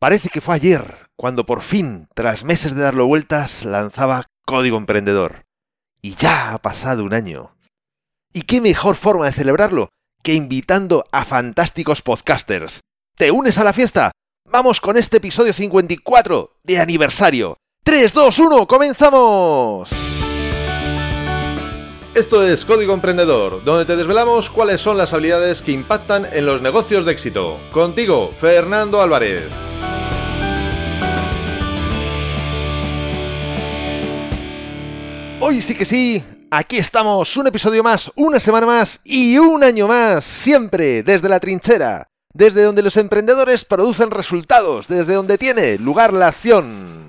Parece que fue ayer cuando por fin, tras meses de darlo vueltas, lanzaba Código Emprendedor. Y ya ha pasado un año. ¿Y qué mejor forma de celebrarlo que invitando a fantásticos podcasters? ¿Te unes a la fiesta? Vamos con este episodio 54 de aniversario. 3, 2, 1, comenzamos. Esto es Código Emprendedor, donde te desvelamos cuáles son las habilidades que impactan en los negocios de éxito. Contigo, Fernando Álvarez. Hoy sí que sí, aquí estamos, un episodio más, una semana más y un año más, siempre desde la trinchera, desde donde los emprendedores producen resultados, desde donde tiene lugar la acción.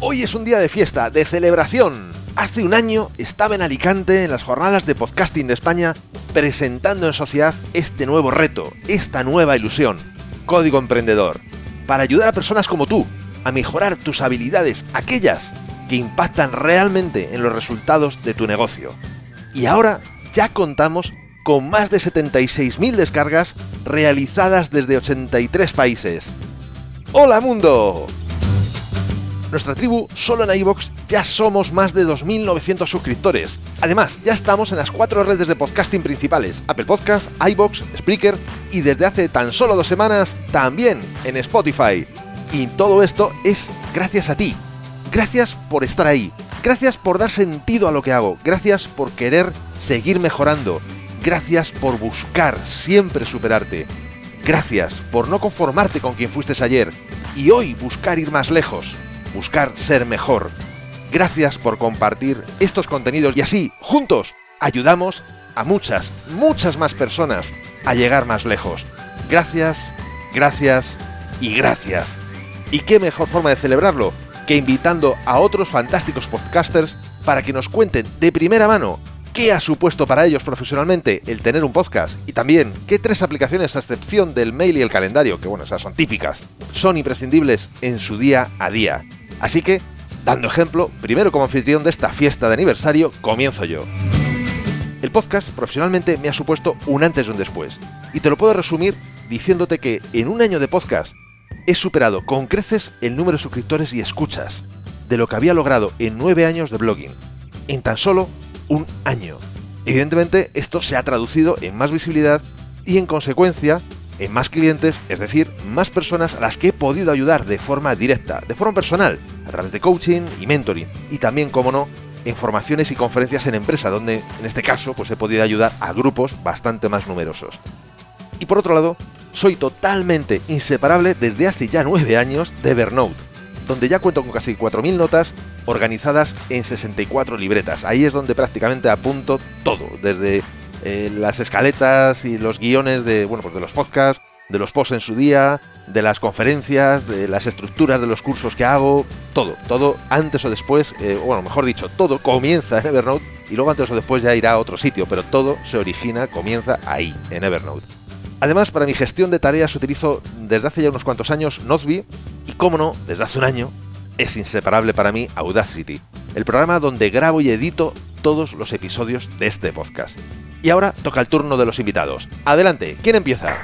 Hoy es un día de fiesta, de celebración. Hace un año estaba en Alicante en las jornadas de podcasting de España presentando en sociedad este nuevo reto, esta nueva ilusión, Código Emprendedor, para ayudar a personas como tú a mejorar tus habilidades, aquellas que impactan realmente en los resultados de tu negocio. Y ahora ya contamos con más de 76.000 descargas realizadas desde 83 países. ¡Hola mundo! Nuestra tribu, solo en iVoox, ya somos más de 2.900 suscriptores. Además, ya estamos en las cuatro redes de podcasting principales, Apple Podcasts, iVoox, Spreaker y desde hace tan solo dos semanas también en Spotify. Y todo esto es gracias a ti. Gracias por estar ahí. Gracias por dar sentido a lo que hago. Gracias por querer seguir mejorando. Gracias por buscar siempre superarte. Gracias por no conformarte con quien fuiste ayer y hoy buscar ir más lejos buscar ser mejor. Gracias por compartir estos contenidos y así, juntos, ayudamos a muchas, muchas más personas a llegar más lejos. Gracias, gracias y gracias. ¿Y qué mejor forma de celebrarlo que invitando a otros fantásticos podcasters para que nos cuenten de primera mano qué ha supuesto para ellos profesionalmente el tener un podcast y también qué tres aplicaciones a excepción del mail y el calendario, que bueno, esas son típicas, son imprescindibles en su día a día. Así que, dando ejemplo, primero como anfitrión de esta fiesta de aniversario, comienzo yo. El podcast profesionalmente me ha supuesto un antes y un después, y te lo puedo resumir diciéndote que en un año de podcast he superado con creces el número de suscriptores y escuchas de lo que había logrado en nueve años de blogging, en tan solo un año. Evidentemente, esto se ha traducido en más visibilidad y en consecuencia en más clientes, es decir, más personas a las que he podido ayudar de forma directa, de forma personal, través de coaching y mentoring, y también, como no, en formaciones y conferencias en empresa, donde en este caso pues he podido ayudar a grupos bastante más numerosos. Y por otro lado, soy totalmente inseparable desde hace ya nueve años de Evernote, donde ya cuento con casi 4.000 notas organizadas en 64 libretas. Ahí es donde prácticamente apunto todo, desde eh, las escaletas y los guiones de, bueno, pues de los podcasts, de los posts en su día, de las conferencias, de las estructuras de los cursos que hago, todo, todo antes o después, eh, bueno, mejor dicho, todo comienza en Evernote y luego antes o después ya irá a otro sitio, pero todo se origina, comienza ahí, en Evernote. Además, para mi gestión de tareas utilizo desde hace ya unos cuantos años Noteby y, como no, desde hace un año, es inseparable para mí Audacity, el programa donde grabo y edito todos los episodios de este podcast. Y ahora toca el turno de los invitados. Adelante, ¿quién empieza?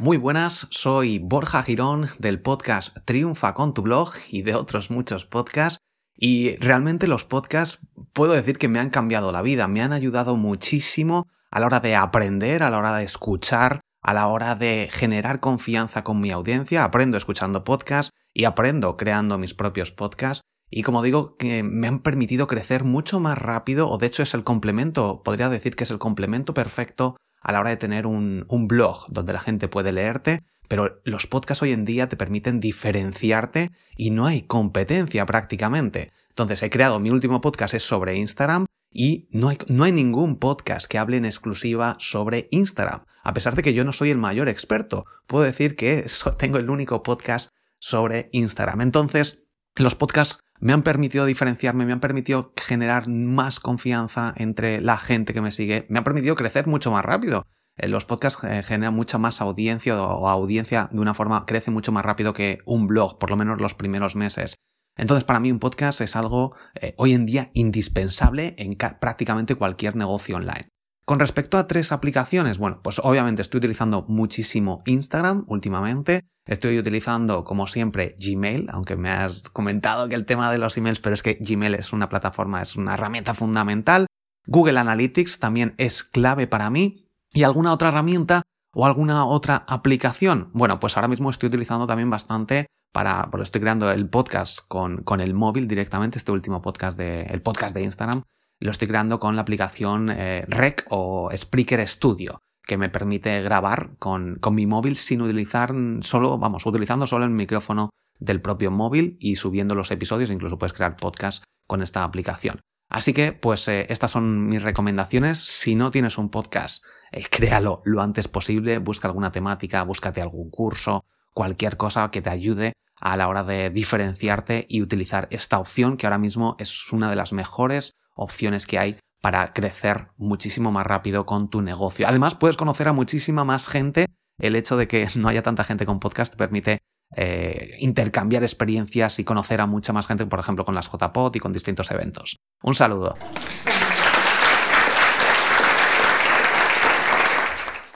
Muy buenas, soy Borja Girón del podcast Triunfa con tu blog y de otros muchos podcasts. Y realmente los podcasts puedo decir que me han cambiado la vida, me han ayudado muchísimo a la hora de aprender, a la hora de escuchar, a la hora de generar confianza con mi audiencia. Aprendo escuchando podcasts y aprendo creando mis propios podcasts. Y como digo, que me han permitido crecer mucho más rápido, o de hecho es el complemento, podría decir que es el complemento perfecto a la hora de tener un, blog donde la gente puede leerte, pero los podcasts hoy en día te permiten diferenciarte y no hay competencia prácticamente. Entonces he creado mi último podcast es sobre Instagram y no hay, no hay, ningún podcast que hable en exclusiva sobre Instagram. A pesar de que yo no soy el mayor experto, puedo decir que tengo el único podcast sobre Instagram. Entonces, los podcasts me han permitido diferenciarme, me han permitido generar más confianza entre la gente que me sigue, me han permitido crecer mucho más rápido. eh, los podcasts eh, generan mucha más audiencia o audiencia de una forma, crece mucho más rápido que un blog, por lo menos los primeros meses. Entonces, para mí un podcast es algo eh, hoy en día indispensable en prácticamente cualquier negocio online. Con respecto a tres aplicaciones, bueno, pues obviamente estoy utilizando muchísimo Instagram últimamente. Estoy utilizando, como siempre, Gmail, aunque me has comentado que el tema de los emails, pero es que Gmail es una plataforma, es una herramienta fundamental. Google Analytics también es clave para mí. ¿Y alguna otra herramienta o alguna otra aplicación? Bueno, pues ahora mismo estoy utilizando también bastante para, porque estoy creando el podcast con, con el móvil directamente, este último podcast de, el podcast de Instagram, lo estoy creando con la aplicación eh, Rec o Spreaker Studio, que me permite grabar con, con mi móvil sin utilizar solo, vamos, utilizando solo el micrófono del propio móvil y subiendo los episodios, incluso puedes crear podcast con esta aplicación. Así que, pues eh, estas son mis recomendaciones. Si no tienes un podcast, eh, créalo lo antes posible, busca alguna temática, búscate algún curso, cualquier cosa que te ayude a la hora de diferenciarte y utilizar esta opción que ahora mismo es una de las mejores opciones que hay para crecer muchísimo más rápido con tu negocio. Además, puedes conocer a muchísima más gente. El hecho de que no haya tanta gente con podcast te permite eh, intercambiar experiencias y conocer a mucha más gente, por ejemplo, con las JPOT y con distintos eventos. Un saludo.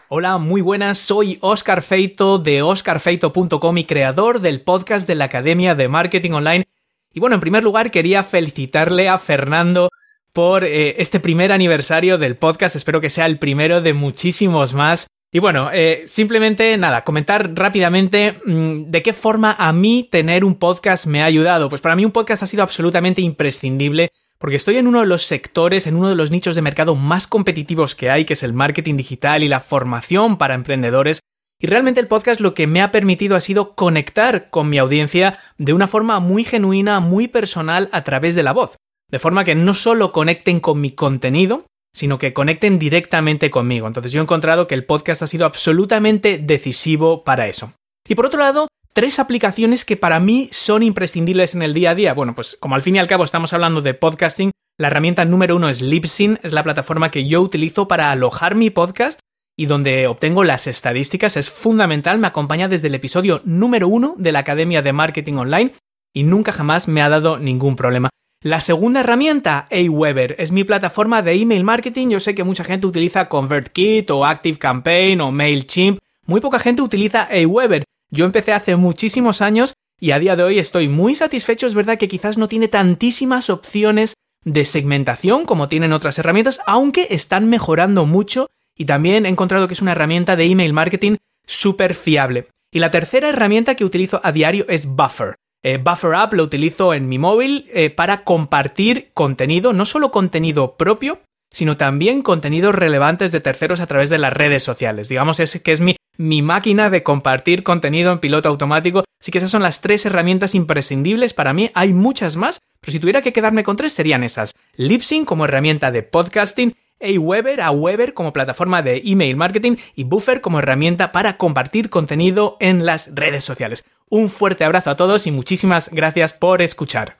Hola, muy buenas, soy Oscar Feito de oscarfeito.com y creador del podcast de la Academia de Marketing Online. Y bueno, en primer lugar quería felicitarle a Fernando por eh, este primer aniversario del podcast, espero que sea el primero de muchísimos más. Y bueno, eh, simplemente nada, comentar rápidamente mm, de qué forma a mí tener un podcast me ha ayudado. Pues para mí un podcast ha sido absolutamente imprescindible porque estoy en uno de los sectores, en uno de los nichos de mercado más competitivos que hay, que es el marketing digital y la formación para emprendedores. Y realmente el podcast lo que me ha permitido ha sido conectar con mi audiencia de una forma muy genuina, muy personal a través de la voz. De forma que no solo conecten con mi contenido, sino que conecten directamente conmigo. Entonces yo he encontrado que el podcast ha sido absolutamente decisivo para eso. Y por otro lado, tres aplicaciones que para mí son imprescindibles en el día a día. Bueno, pues como al fin y al cabo estamos hablando de podcasting, la herramienta número uno es Libsyn, es la plataforma que yo utilizo para alojar mi podcast y donde obtengo las estadísticas. Es fundamental, me acompaña desde el episodio número uno de la Academia de Marketing Online y nunca jamás me ha dado ningún problema. La segunda herramienta, Aweber, es mi plataforma de email marketing. Yo sé que mucha gente utiliza ConvertKit o ActiveCampaign o MailChimp. Muy poca gente utiliza Aweber. Yo empecé hace muchísimos años y a día de hoy estoy muy satisfecho. Es verdad que quizás no tiene tantísimas opciones de segmentación como tienen otras herramientas, aunque están mejorando mucho y también he encontrado que es una herramienta de email marketing súper fiable. Y la tercera herramienta que utilizo a diario es Buffer. Eh, Buffer App lo utilizo en mi móvil eh, para compartir contenido, no solo contenido propio, sino también contenidos relevantes de terceros a través de las redes sociales. Digamos es, que es mi, máquina de compartir contenido en piloto automático. Así que esas son las tres herramientas imprescindibles para mí. Hay muchas más, pero si tuviera que quedarme con tres serían esas. Libsyn como herramienta de podcasting, Aweber, Aweber como plataforma de email marketing y Buffer como herramienta para compartir contenido en las redes sociales. Un fuerte abrazo a todos y muchísimas gracias por escuchar.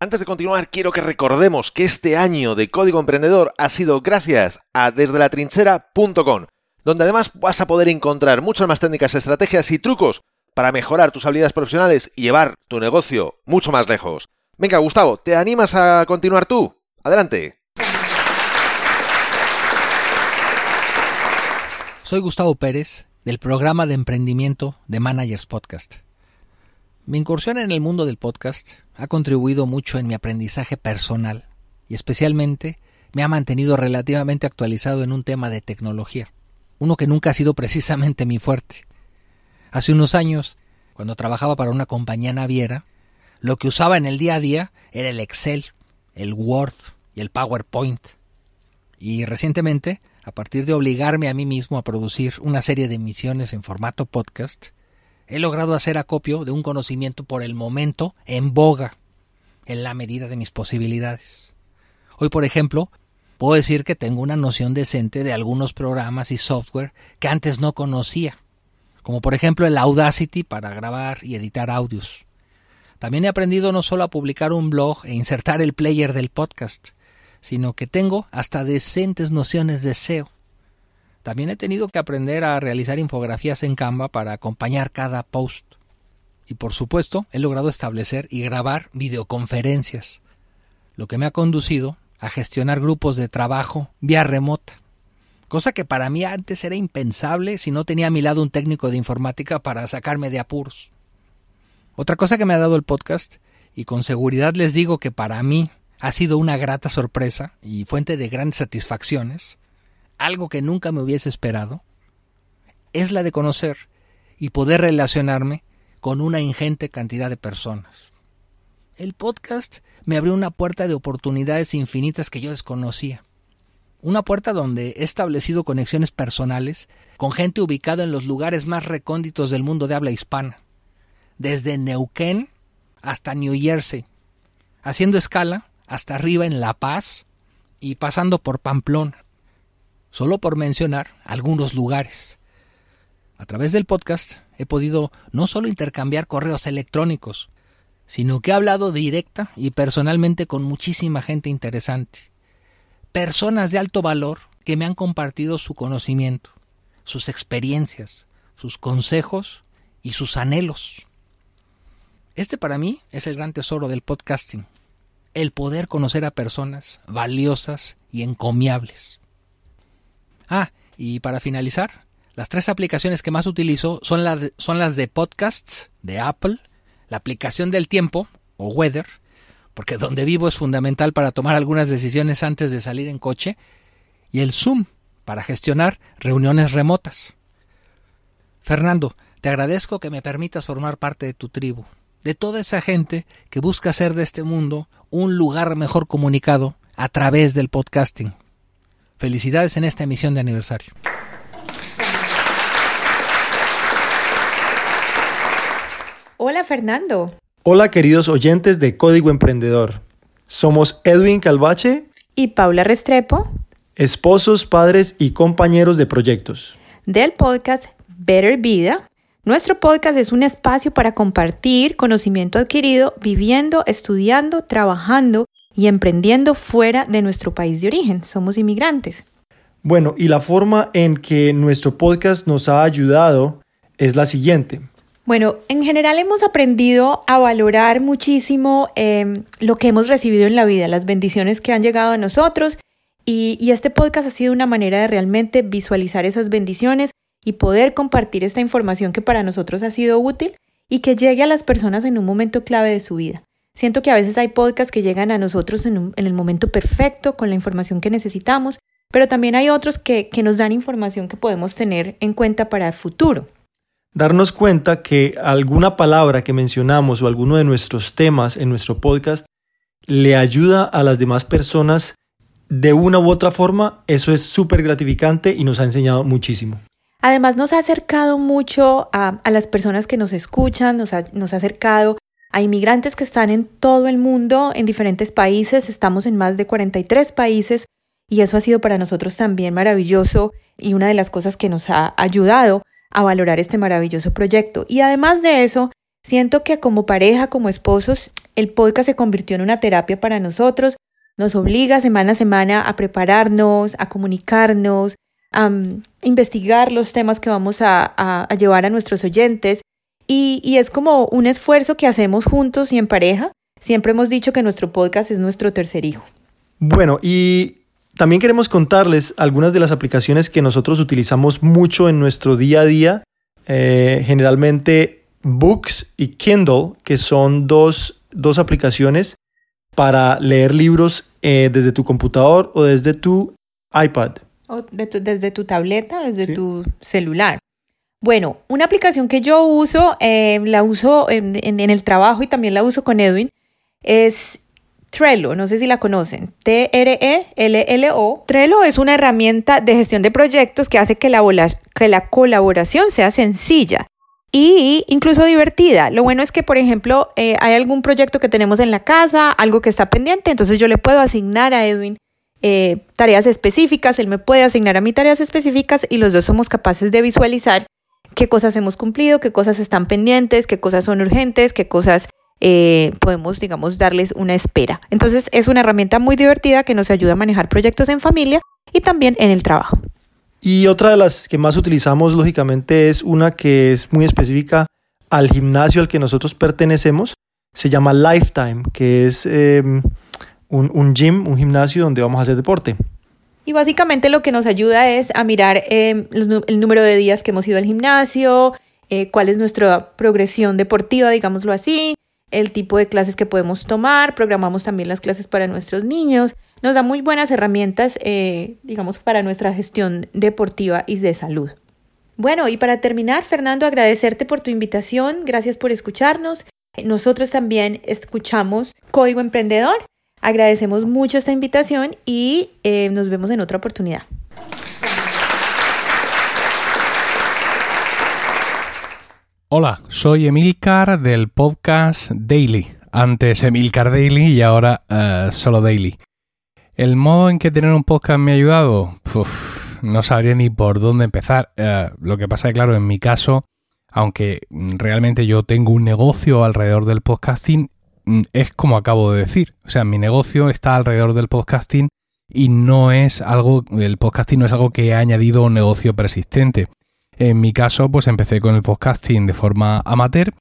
Antes de continuar, quiero que recordemos que este año de Código Emprendedor ha sido gracias a desdelatrinchera.com, donde además vas a poder encontrar muchas más técnicas, estrategias y trucos para mejorar tus habilidades profesionales y llevar tu negocio mucho más lejos. Venga, Gustavo, ¿te animas a continuar tú? Adelante. Soy Gustavo Pérez, del programa de emprendimiento de Managers Podcast. Mi incursión en el mundo del podcast ha contribuido mucho en mi aprendizaje personal y especialmente me ha mantenido relativamente actualizado en un tema de tecnología, uno que nunca ha sido precisamente mi fuerte. Hace unos años, cuando trabajaba para una compañía naviera, lo que usaba en el día a día era el Excel, el Word y el PowerPoint. Y recientemente a partir de obligarme a mí mismo a producir una serie de emisiones en formato podcast, he logrado hacer acopio de un conocimiento por el momento en boga, en la medida de mis posibilidades. Hoy, por ejemplo, puedo decir que tengo una noción decente de algunos programas y software que antes no conocía, como por ejemplo el Audacity para grabar y editar audios. También he aprendido no solo a publicar un blog e insertar el player del podcast, sino que tengo hasta decentes nociones de SEO. También he tenido que aprender a realizar infografías en Canva para acompañar cada post. Y por supuesto, he logrado establecer y grabar videoconferencias, lo que me ha conducido a gestionar grupos de trabajo vía remota, cosa que para mí antes era impensable si no tenía a mi lado un técnico de informática para sacarme de apuros. Otra cosa que me ha dado el podcast, y con seguridad les digo que para mí ha sido una grata sorpresa y fuente de grandes satisfacciones, algo que nunca me hubiese esperado, es la de conocer y poder relacionarme con una ingente cantidad de personas. El podcast me abrió una puerta de oportunidades infinitas que yo desconocía. Una puerta donde he establecido conexiones personales con gente ubicada en los lugares más recónditos del mundo de habla hispana, desde Neuquén hasta New Jersey, haciendo escala hasta arriba en La Paz y pasando por Pamplona, solo por mencionar algunos lugares. A través del podcast he podido no solo intercambiar correos electrónicos, sino que he hablado directa y personalmente con muchísima gente interesante. Personas de alto valor que me han compartido su conocimiento, sus experiencias, sus consejos y sus anhelos. Este para mí es el gran tesoro del podcasting, el poder conocer a personas valiosas y encomiables. Ah, y para finalizar, las tres aplicaciones que más utilizo son, las de podcasts de Apple, la aplicación del tiempo o weather, porque donde vivo es fundamental para tomar algunas decisiones antes de salir en coche, y el Zoom para gestionar reuniones remotas. Fernando, te agradezco que me permitas formar parte de tu tribu, de toda esa gente que busca hacer de este mundo un lugar mejor comunicado a través del podcasting. Felicidades en esta emisión de aniversario. Hola Fernando. Hola queridos oyentes de Código Emprendedor. Somos Edwin Calvache y Paula Restrepo, esposos, padres y compañeros de proyectos. Del podcast Better Vida. Nuestro podcast es un espacio para compartir conocimiento adquirido viviendo, estudiando, trabajando y emprendiendo fuera de nuestro país de origen. Somos inmigrantes. Bueno, y la forma en que nuestro podcast nos ha ayudado es la siguiente. Bueno, en general hemos aprendido a valorar muchísimo em, lo que hemos recibido en la vida, las bendiciones que han llegado a nosotros y, y este podcast ha sido una manera de realmente visualizar esas bendiciones y poder compartir esta información que para nosotros ha sido útil y que llegue a las personas en un momento clave de su vida. Siento que a veces hay podcasts que llegan a nosotros en, en el momento perfecto, con la información que necesitamos, pero también hay otros que, que nos dan información que podemos tener en cuenta para el futuro darnos cuenta que alguna palabra que mencionamos o alguno de nuestros temas en nuestro podcast le ayuda a las demás personas de una u otra forma, eso es súper gratificante y nos ha enseñado muchísimo. Además nos ha acercado mucho a, las personas que nos escuchan, nos ha, nos ha acercado a inmigrantes que están en todo el mundo, en diferentes países, estamos en más de 43 países y eso ha sido para nosotros también maravilloso y una de las cosas que nos ha ayudado a valorar este maravilloso proyecto. Y además de eso, siento que como pareja, como esposos, el podcast se convirtió en una terapia para nosotros. Nos obliga semana a semana a prepararnos, a comunicarnos, mm, investigar los temas que vamos a, llevar a nuestros oyentes. Y, es como un esfuerzo que hacemos juntos y en pareja. Siempre hemos dicho que nuestro podcast es nuestro tercer hijo. Bueno, y también queremos contarles algunas de las aplicaciones que nosotros utilizamos mucho en nuestro día a día. Eh, generalmente Books y Kindle, que son dos, aplicaciones para leer libros eh, desde tu computador o desde tu iPad. O desde tu tableta, desde tu celular. Bueno, una aplicación que yo uso, eh, la uso en, en, el trabajo y también la uso con Edwin, es Trello, no sé si la conocen, T-R-E-L-L-O. Trello es una herramienta de gestión de proyectos que hace que la, que la colaboración sea sencilla y incluso divertida. Lo bueno es que, por ejemplo, eh, hay algún proyecto que tenemos en la casa, algo que está pendiente, entonces yo le puedo asignar a Edwin eh, tareas específicas, él me puede asignar a mí tareas específicas y los dos somos capaces de visualizar qué cosas hemos cumplido, qué cosas están pendientes, qué cosas son urgentes, qué cosas eh, podemos, digamos, darles una espera. Entonces es una herramienta muy divertida que nos ayuda a manejar proyectos en familia y también en el trabajo. Y otra de las que más utilizamos, lógicamente, es una que es muy específica al gimnasio al que nosotros pertenecemos. Se llama Lifetime, que es em, un, gym, un gimnasio donde vamos a hacer deporte. Y básicamente lo que nos ayuda es a mirar em, el número de días que hemos ido al gimnasio, eh, cuál es nuestra progresión deportiva, digámoslo así, el tipo de clases que podemos tomar, programamos también las clases para nuestros niños, nos da muy buenas herramientas, eh, digamos, para nuestra gestión deportiva y de salud. Bueno, y para terminar, Fernando, agradecerte por tu invitación, gracias por escucharnos. Nosotros también escuchamos Código Emprendedor, agradecemos mucho esta invitación y eh, nos vemos en otra oportunidad. Hola, soy Emilcar del podcast Daily. Antes Emilcar Daily y ahora eh, solo Daily. El modo en que tener un podcast me ha ayudado, no sabría ni por dónde empezar. Eh, lo que pasa es claro, en mi caso, aunque realmente yo tengo un negocio alrededor del podcasting, es como acabo de decir. O sea, mi negocio está alrededor del podcasting y no es algo, el podcasting no es algo que he añadido un negocio persistente. En mi caso, pues empecé con el podcasting de forma amateur,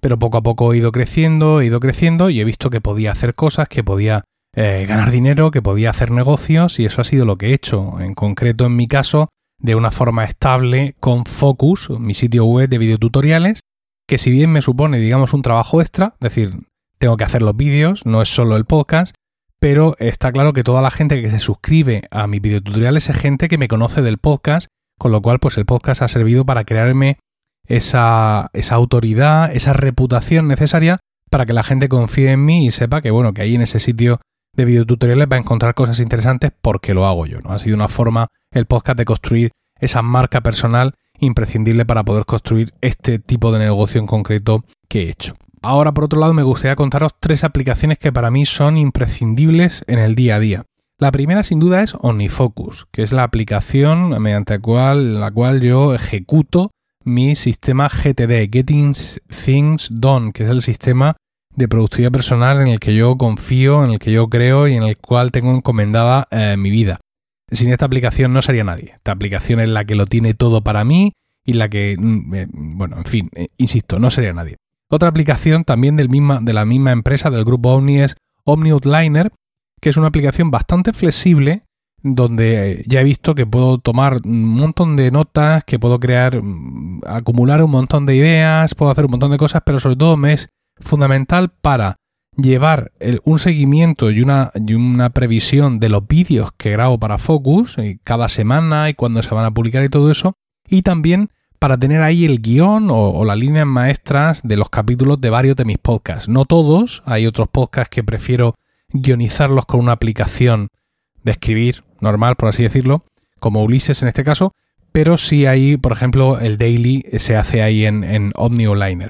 pero poco a poco he ido creciendo, he ido creciendo y he visto que podía hacer cosas, que podía eh, ganar dinero, que podía hacer negocios y eso ha sido lo que he hecho. En concreto, en mi caso, de una forma estable con Focus, mi sitio web de videotutoriales, que si bien me supone, digamos, un trabajo extra, es decir, tengo que hacer los vídeos, no es solo el podcast, pero está claro que toda la gente que se suscribe a mis videotutoriales es gente que me conoce del podcast con lo cual, pues el podcast ha servido para crearme esa, esa autoridad, esa reputación necesaria para que la gente confíe en mí y sepa que, bueno, que ahí en ese sitio de videotutoriales va a encontrar cosas interesantes porque lo hago yo, ¿no? Ha sido una forma, el podcast, de construir esa marca personal imprescindible para poder construir este tipo de negocio en concreto que he hecho. Ahora, por otro lado, me gustaría contaros tres aplicaciones que para mí son imprescindibles en el día a día. La primera sin duda es OmniFocus, que es la aplicación mediante la cual, la cual yo ejecuto mi sistema GTD, Getting Things Done, que es el sistema de productividad personal en el que yo confío, en el que yo creo y en el cual tengo encomendada eh, mi vida. Sin esta aplicación no sería nadie. Esta aplicación es la que lo tiene todo para mí y la que, mm, eh, bueno, en fin, eh, insisto, no sería nadie. Otra aplicación también de la misma empresa, del grupo Omni, es Omni Outliner, que es una aplicación bastante flexible donde ya he visto que puedo tomar un montón de notas, que puedo crear, mm, acumular un montón de ideas, puedo hacer un montón de cosas, pero sobre todo me es fundamental para llevar un seguimiento y una, y una previsión de los vídeos que grabo para Focus eh, cada semana y cuándo se van a publicar y todo eso, y también para tener ahí el guion o, las líneas maestras de los capítulos de varios de mis podcasts. No todos, hay otros podcasts que prefiero guionizarlos con una aplicación de escribir normal, por así decirlo, como Ulises en este caso, pero sí hay, por ejemplo, el daily se hace ahí en, en OmniOliner.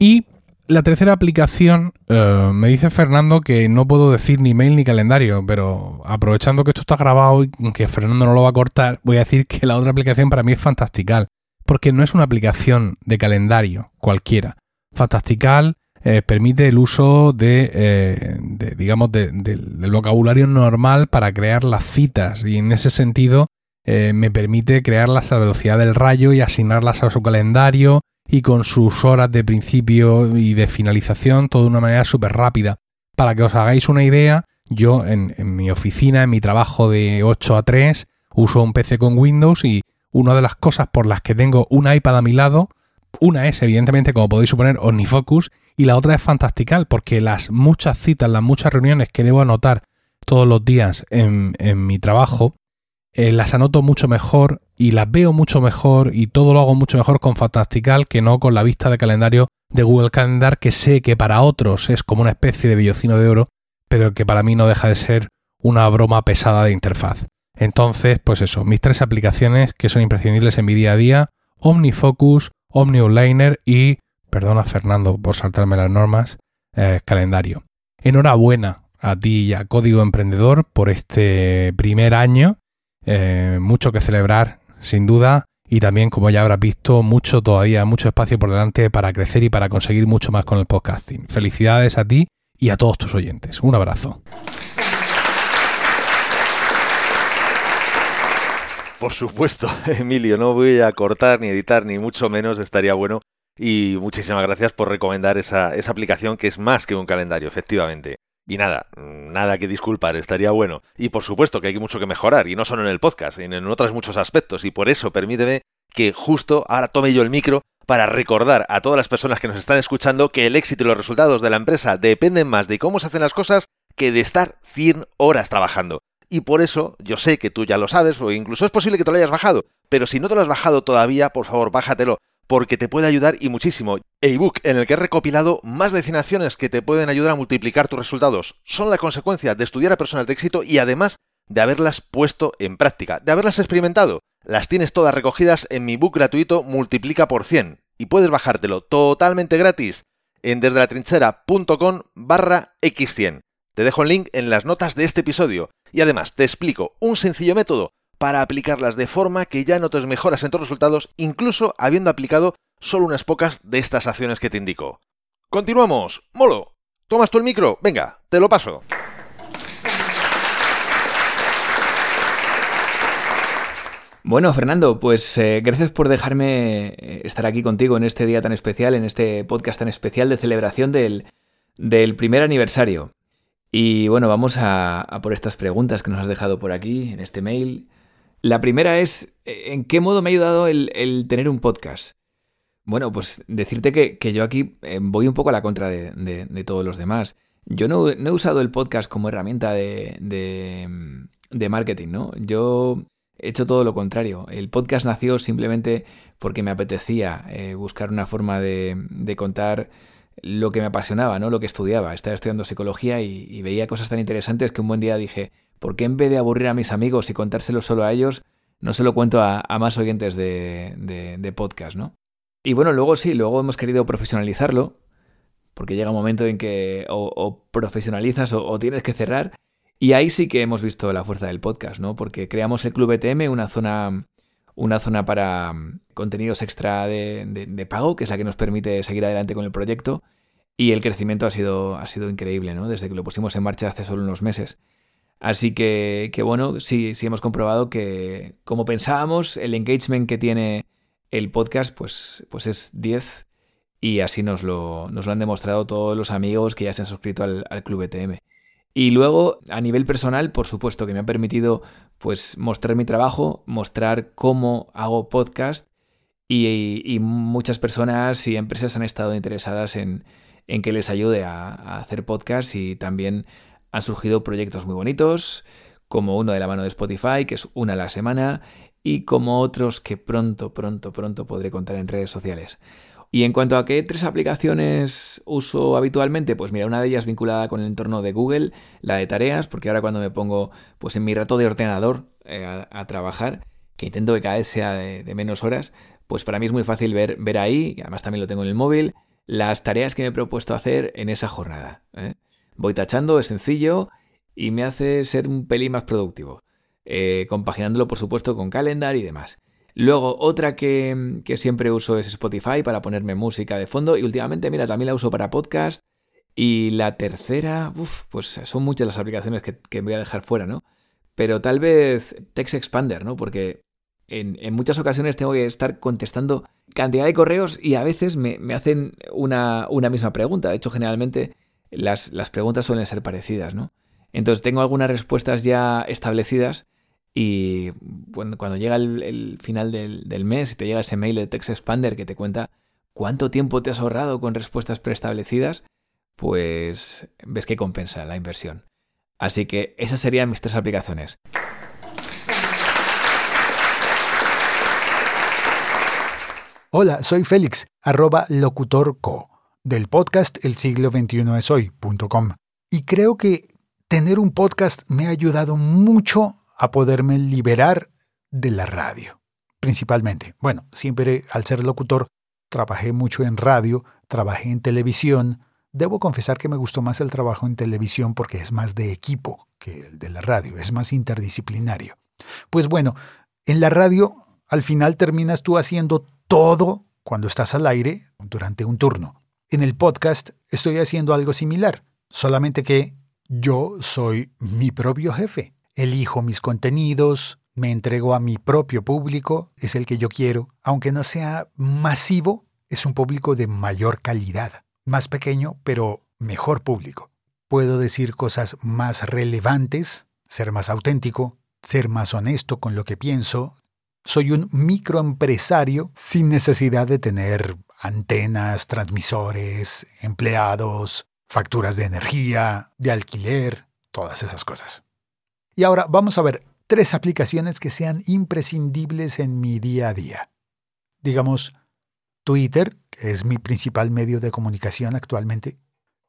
Y la tercera aplicación, eh, me dice Fernando que no puedo decir ni mail ni calendario, pero aprovechando que esto está grabado y que Fernando no lo va a cortar, voy a decir que la otra aplicación para mí es Fantastical, porque no es una aplicación de calendario cualquiera. Fantastical eh, permite el uso de, eh, digamos, del vocabulario normal para crear las citas y en ese sentido eh, me permite crearlas a la velocidad del rayo y asignarlas a su calendario y con sus horas de principio y de finalización, todo de una manera súper rápida. Para que os hagáis una idea, yo en, en mi oficina, en mi trabajo de 8 a 3, uso un PC con Windows y una de las cosas por las que tengo un iPad a mi lado una es, evidentemente, como podéis suponer, OmniFocus y la otra es Fantastical, porque las muchas citas, las muchas reuniones que debo anotar todos los días en, mi trabajo, eh, las anoto mucho mejor y las veo mucho mejor y todo lo hago mucho mejor con Fantastical que no con la vista de calendario de Google Calendar, que sé que para otros es como una especie de vellocino de oro, pero que para mí no deja de ser una broma pesada de interfaz. Entonces, pues eso, mis tres aplicaciones que son imprescindibles en mi día a día, OmniFocus, OmniOnliner y, perdona Fernando por saltarme las normas, eh, calendario. Enhorabuena a ti y a Código Emprendedor por este primer año. Eh, mucho que celebrar, sin duda, y también, como ya habrás visto, mucho todavía, mucho espacio por delante para crecer y para conseguir mucho más con el podcasting. Felicidades a ti y a todos tus oyentes. Un abrazo. Por supuesto, Emilio, no voy a cortar ni editar, ni mucho menos, estaría bueno. Y muchísimas gracias por recomendar esa, esa aplicación que es más que un calendario, efectivamente. Y nada, nada que disculpar, estaría bueno. Y por supuesto que hay mucho que mejorar, y no solo en el podcast, sino en otros muchos aspectos. Y por eso permíteme que justo ahora tome yo el micro para recordar a todas las personas que nos están escuchando que el éxito y los resultados de la empresa dependen más de cómo se hacen las cosas que de estar 100 horas trabajando. Y por eso, yo sé que tú ya lo sabes, o incluso es posible que te lo hayas bajado, pero si no te lo has bajado todavía, por favor, bájatelo, porque te puede ayudar y muchísimo. Ebook en el que he recopilado más de 100 acciones que te pueden ayudar a multiplicar tus resultados. Son la consecuencia de estudiar a personas de éxito y además de haberlas puesto en práctica, de haberlas experimentado. Las tienes todas recogidas en mi book gratuito Multiplica por 100 y puedes bajártelo totalmente gratis en desdelatrinchera.com barra x100. Te dejo el link en las notas de este episodio y además te explico un sencillo método para aplicarlas de forma que ya notes mejoras en tus resultados, incluso habiendo aplicado solo unas pocas de estas acciones que te indico. Continuamos. Molo, ¿tomas tú el micro? Venga, te lo paso. Bueno, Fernando, pues eh, gracias por dejarme eh, estar aquí contigo en este día tan especial, en este podcast tan especial de celebración del, del primer aniversario. Y bueno, vamos a, por estas preguntas que nos has dejado por aquí, en este mail. La primera es, ¿en qué modo me ha ayudado el, tener un podcast? Bueno, pues decirte que, yo aquí eh, voy un poco a la contra de, todos los demás. Yo no, he usado el podcast como herramienta de, de, marketing, ¿no? Yo he hecho todo lo contrario. El podcast nació simplemente porque me apetecía eh, buscar una forma de, contar lo que me apasionaba, ¿no? Lo que estudiaba. Estaba estudiando psicología y, veía cosas tan interesantes que un buen día dije, ¿por qué en vez de aburrir a mis amigos y contárselo solo a ellos, no se lo cuento a, más oyentes de, podcast, ¿no? Y bueno, luego sí, luego hemos querido profesionalizarlo, porque llega un momento en que o, profesionalizas o, tienes que cerrar, y ahí sí que hemos visto la fuerza del podcast, ¿no? Porque creamos el Club ETM, una zona, una zona para mm, contenidos extra de, pago, que es la que nos permite seguir adelante con el proyecto, y el crecimiento ha sido, ha sido increíble, ¿no? Desde que lo pusimos en marcha hace solo unos meses. Así que, bueno, sí, sí hemos comprobado que, como pensábamos, el engagement que tiene el podcast, pues, pues es 10 y así nos lo, nos lo han demostrado todos los amigos que ya se han suscrito al, Club ETM. Y luego, a nivel personal, por supuesto que me ha permitido pues mostrar mi trabajo, mostrar cómo hago podcast y, muchas personas y empresas han estado interesadas en, que les ayude a, a hacer podcast y también han surgido proyectos muy bonitos, como uno de la mano de Spotify, que es una a la semana, y como otros que pronto, pronto, pronto podré contar en redes sociales. Y en cuanto a qué tres aplicaciones uso habitualmente, pues mira, una de ellas vinculada con el entorno de Google, la de tareas, porque ahora cuando me pongo pues en mi rato de ordenador eh, a, trabajar, que intento que cada vez sea de, menos horas, pues para mí es muy fácil ver, ver ahí, y además también lo tengo en el móvil, las tareas que me he propuesto hacer en esa jornada. ¿eh? Voy tachando, es sencillo y me hace ser un pelín más productivo. Eh, compaginándolo, por supuesto, con calendar y demás. Luego, otra que, siempre uso es Spotify para ponerme música de fondo. Y últimamente, mira, también la uso para podcast. Y la tercera, uff, pues son muchas las aplicaciones que, voy a dejar fuera, ¿no? Pero tal vez Text Expander, ¿no? Porque en, muchas ocasiones tengo que estar contestando cantidad de correos y a veces me, hacen una, una misma pregunta. De hecho, generalmente las, preguntas suelen ser parecidas, ¿no? Entonces tengo algunas respuestas ya establecidas y cuando, llega el, final del, mes y te llega ese mail de Text Expander que te cuenta cuánto tiempo te has ahorrado con respuestas preestablecidas, pues ves que compensa la inversión. Así que esas serían mis tres aplicaciones. Hola, soy Félix, arroba locutorco del podcast El siglo XXI es hoy.com. Y creo que tener un podcast me ha ayudado mucho a poderme liberar de la radio, principalmente. Bueno, siempre al ser locutor trabajé mucho en radio, trabajé en televisión. Debo confesar que me gustó más el trabajo en televisión porque es más de equipo que el de la radio, es más interdisciplinario. Pues bueno, en la radio al final terminas tú haciendo todo cuando estás al aire durante un turno. En el podcast estoy haciendo algo similar, solamente que yo soy mi propio jefe. Elijo mis contenidos, me entrego a mi propio público, es el que yo quiero. Aunque no sea masivo, es un público de mayor calidad. Más pequeño, pero mejor público. Puedo decir cosas más relevantes, ser más auténtico, ser más honesto con lo que pienso. Soy un microempresario sin necesidad de tener antenas, transmisores, empleados, facturas de energía, de alquiler, todas esas cosas. Y ahora vamos a ver tres aplicaciones que sean imprescindibles en mi día a día. Digamos, Twitter, que es mi principal medio de comunicación actualmente.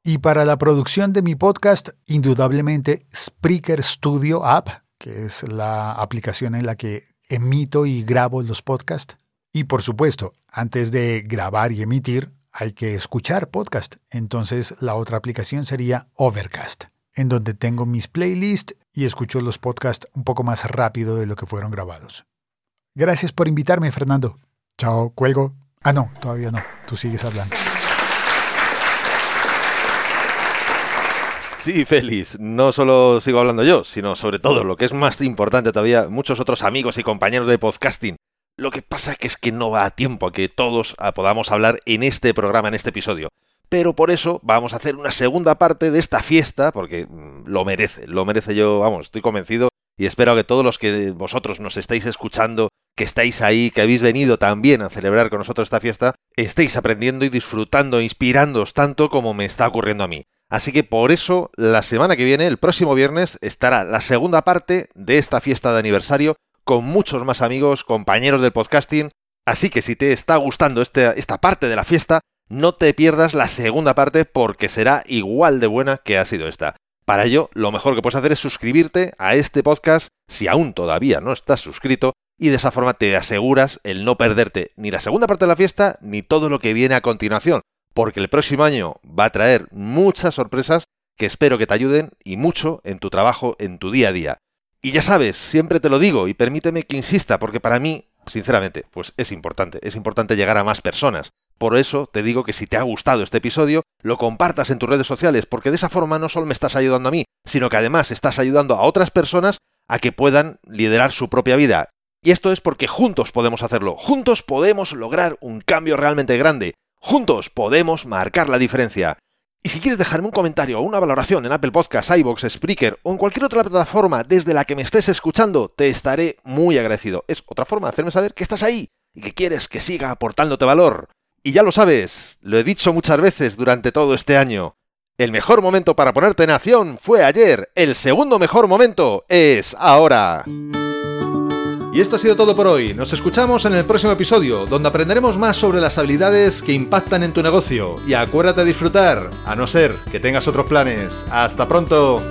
Y para la producción de mi podcast, indudablemente Spreaker Studio App, que es la aplicación en la que emito y grabo los podcasts. Y por supuesto, antes de grabar y emitir, hay que escuchar podcast. Entonces la otra aplicación sería Overcast, en donde tengo mis playlists y escucho los podcasts un poco más rápido de lo que fueron grabados. Gracias por invitarme, Fernando. Chao, cuelgo. Ah, no, todavía no. Tú sigues hablando. Sí, Félix, no solo sigo hablando yo, sino sobre todo, lo que es más importante todavía, muchos otros amigos y compañeros de podcasting. Lo que pasa que es que no va a tiempo a que todos podamos hablar en este programa, en este episodio. Pero por eso vamos a hacer una segunda parte de esta fiesta, porque mm, lo merece, lo merece yo, vamos, estoy convencido y espero que todos los que vosotros nos estáis escuchando, que estáis ahí, que habéis venido también a celebrar con nosotros esta fiesta, estéis aprendiendo y disfrutando, inspirándoos tanto como me está ocurriendo a mí. Así que por eso la semana que viene, el próximo viernes, estará la segunda parte de esta fiesta de aniversario con muchos más amigos, compañeros del podcasting. Así que si te está gustando este, esta parte de la fiesta, no te pierdas la segunda parte porque será igual de buena que ha sido esta. Para ello, lo mejor que puedes hacer es suscribirte a este podcast si aún todavía no estás suscrito y de esa forma te aseguras el no perderte ni la segunda parte de la fiesta ni todo lo que viene a continuación, porque el próximo año va a traer muchas sorpresas que espero que te ayuden y mucho en tu trabajo, en tu día a día. Y ya sabes, siempre te lo digo y permíteme que insista, porque para mí, sinceramente, pues es importante, es importante llegar a más personas. Por eso te digo que si te ha gustado este episodio, lo compartas en tus redes sociales, porque de esa forma no solo me estás ayudando a mí, sino que además estás ayudando a otras personas a que puedan liderar su propia vida. Y esto es porque juntos podemos hacerlo, juntos podemos lograr un cambio realmente grande. Juntos podemos marcar la diferencia. Y si quieres dejarme un comentario o una valoración en Apple Podcasts, iBox, Spreaker o en cualquier otra plataforma desde la que me estés escuchando, te estaré muy agradecido. Es otra forma de hacerme saber que estás ahí y que quieres que siga aportándote valor. Y ya lo sabes, lo he dicho muchas veces durante todo este año. El mejor momento para ponerte en acción fue ayer, el segundo mejor momento es ahora. Y esto ha sido todo por hoy. Nos escuchamos en el próximo episodio, donde aprenderemos más sobre las habilidades que impactan en tu negocio. Y acuérdate de disfrutar, a no ser que tengas otros planes. ¡Hasta pronto!